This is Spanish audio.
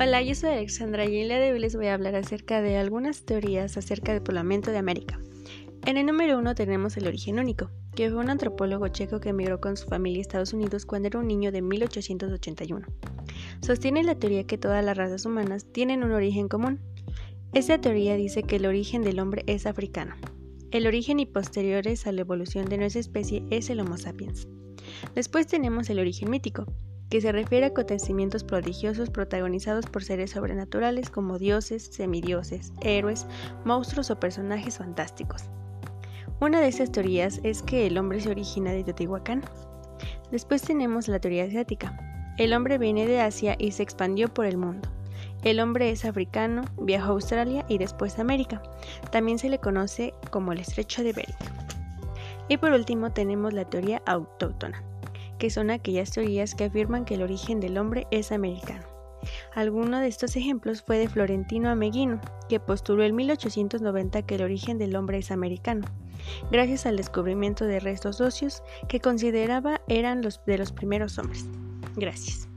Hola, yo soy Alexandra y el día de hoy les voy a hablar acerca de algunas teorías acerca del poblamiento de América. En el número uno tenemos el origen único, que fue un antropólogo checo que emigró con su familia a Estados Unidos cuando era un niño de 1881. Sostiene la teoría que todas las razas humanas tienen un origen común. Esta teoría dice que el origen del hombre es africano. El origen y posteriores a la evolución de nuestra especie es el Homo sapiens. Después tenemos el origen mítico, que se refiere a acontecimientos prodigiosos protagonizados por seres sobrenaturales como dioses, semidioses, héroes, monstruos o personajes fantásticos. Una de estas teorías es que el hombre se origina de Teotihuacán. Después tenemos la teoría asiática. El hombre viene de Asia y se expandió por el mundo. El hombre es africano, viajó a Australia y después a América. También se le conoce como el estrecho de Bering. Y por último tenemos la teoría autóctona que son aquellas teorías que afirman que el origen del hombre es americano. Alguno de estos ejemplos fue de Florentino Ameguino, que postuló en 1890 que el origen del hombre es americano, gracias al descubrimiento de restos óseos que consideraba eran los de los primeros hombres. Gracias.